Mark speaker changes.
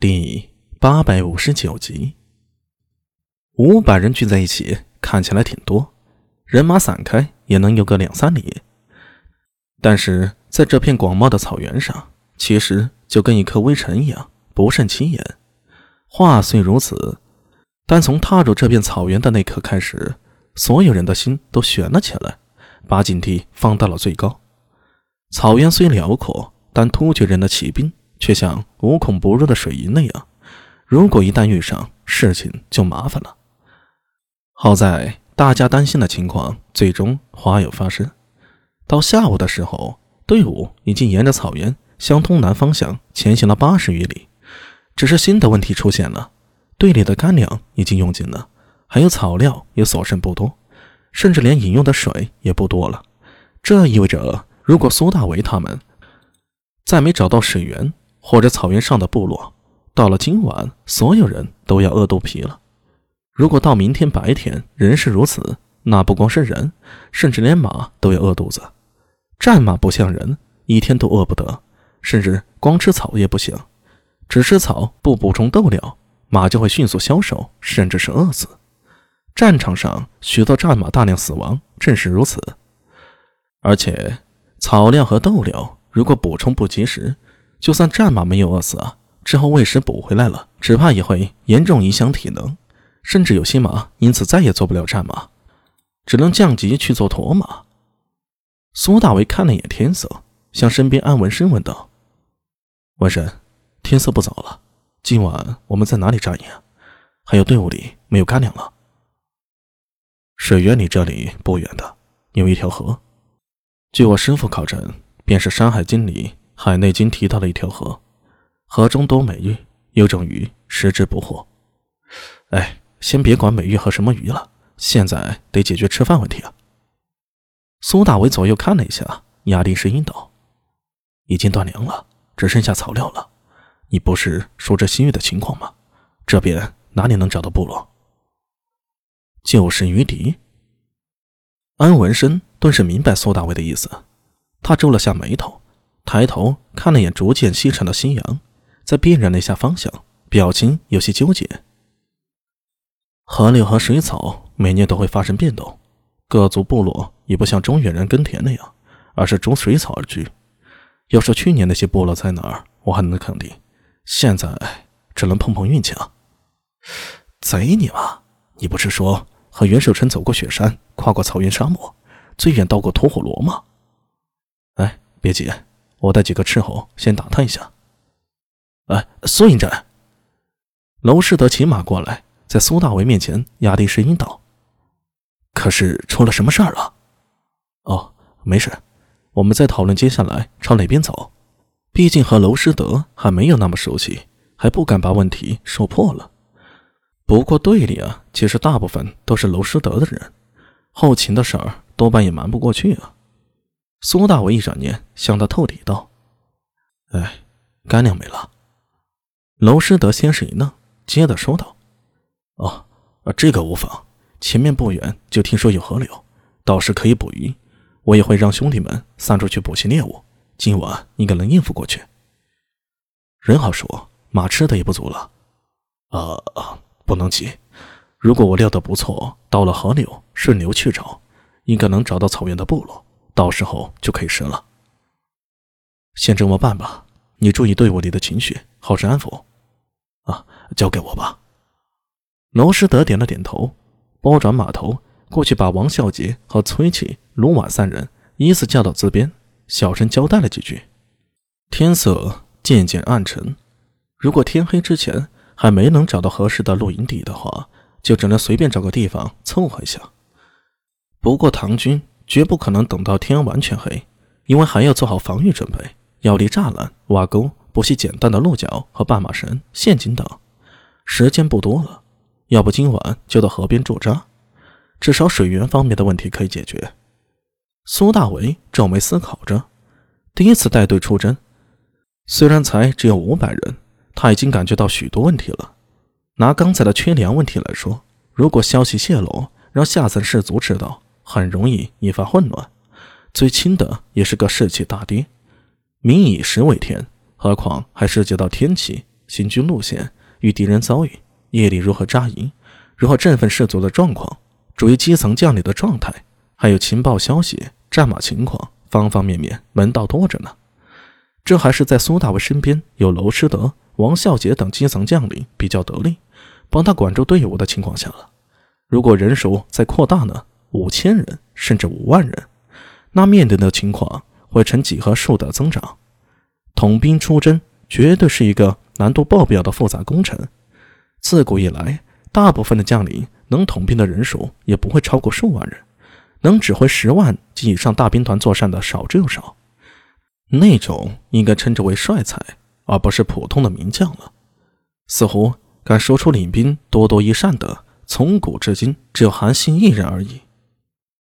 Speaker 1: 第八百五十九集，五百人聚在一起，看起来挺多，人马散开也能有个两三里。但是在这片广袤的草原上，其实就跟一颗微尘一样，不甚起眼。话虽如此，但从踏入这片草原的那刻开始，所有人的心都悬了起来，把警惕放到了最高。草原虽辽阔，但突厥人的骑兵。却像无孔不入的水银那样，如果一旦遇上，事情就麻烦了。好在大家担心的情况最终花有发生。到下午的时候，队伍已经沿着草原向东南方向前行了八十余里。只是新的问题出现了：队里的干粮已经用尽了，还有草料也所剩不多，甚至连饮用的水也不多了。这意味着，如果苏大为他们再没找到水源，或者草原上的部落，到了今晚，所有人都要饿肚皮了。如果到明天白天仍是如此，那不光是人，甚至连马都要饿肚子。战马不像人，一天都饿不得，甚至光吃草也不行。只吃草不补充豆料，马就会迅速消瘦，甚至是饿死。战场上许多战马大量死亡，正是如此。而且草料和豆料如果补充不及时，就算战马没有饿死啊，之后喂食补回来了，只怕也会严重影响体能，甚至有些马因此再也做不了战马，只能降级去做驼马。苏大为看了一眼天色，向身边安文生问道：“文生，天色不早了，今晚我们在哪里扎营？还有队伍里没有干粮了？”水源离这里不远的，有一条河，据我师傅考证，便是《山海经》里。海内经提到了一条河，河中多美玉，有种鱼食之不惑。哎，先别管美玉和什么鱼了，现在得解决吃饭问题啊。苏大伟左右看了一下，压低声音道：“已经断粮了，只剩下草料了。你不是说这新月的情况吗？这边哪里能找到部落？就是鱼敌。”安文生顿时明白苏大伟的意思，他皱了下眉头。抬头看了眼逐渐西沉的夕阳，再辨认了一下方向，表情有些纠结。河流和水草每年都会发生变动，各族部落也不像中原人耕田那样，而是逐水草而居。要说去年那些部落在哪儿，我还能肯定，现在只能碰碰运气了。贼你妈！你不是说和袁守诚走过雪山，跨过草原沙漠，最远到过吐火罗吗？哎，别急。我带几个斥候先打探一下。哎，苏营长，娄世德骑马过来，在苏大为面前压低声音道：“可是出了什么事儿了？”哦，没事，我们在讨论接下来朝哪边走。毕竟和娄师德还没有那么熟悉，还不敢把问题说破了。不过队里啊，其实大部分都是娄师德的人，后勤的事儿多半也瞒不过去啊。苏大伟一转念，向他透底道：“哎，干粮没了。”娄师德先是一愣，接着说道：“哦，这个无妨。前面不远就听说有河流，倒是可以捕鱼。我也会让兄弟们散出去捕些猎物，今晚应该能应付过去。人好说，马吃的也不足了。啊，不能急。如果我料得不错，到了河流，顺流去找，应该能找到草原的部落。”到时候就可以生了。先这么办吧，你注意队伍里的情绪，好生安抚。啊，交给我吧。娄师德点了点头，拨转马头过去，把王孝杰和崔启、卢瓦三人依次叫到自边，小声交代了几句。天色渐渐暗沉，如果天黑之前还没能找到合适的露营地的话，就只能随便找个地方凑合一下。不过唐军。绝不可能等到天完全黑，因为还要做好防御准备，要立栅栏、挖沟、补些简单的鹿角和绊马绳、陷阱等。时间不多了，要不今晚就到河边驻扎，至少水源方面的问题可以解决。苏大为皱眉思考着，第一次带队出征，虽然才只有五百人，他已经感觉到许多问题了。拿刚才的缺粮问题来说，如果消息泄露，让下层士族知道。很容易引发混乱，最轻的也是个士气大跌。民以食为天，何况还涉及到天气，行军路线、与敌人遭遇、夜里如何扎营、如何振奋士卒的状况、处于基层将领的状态，还有情报消息、战马情况，方方面面，门道多着呢。这还是在苏大伟身边有娄师德、王孝杰等基层将领比较得力，帮他管住队伍的情况下了。如果人手再扩大呢？五千人甚至五万人，那面对的情况会呈几何数的增长。统兵出征绝对是一个难度爆表的复杂工程。自古以来，大部分的将领能统兵的人数也不会超过数万人，能指挥十万及以上大兵团作战的少之又少。那种应该称之为帅才，而不是普通的名将了。似乎敢说出领兵多多益善的，从古至今只有韩信一人而已。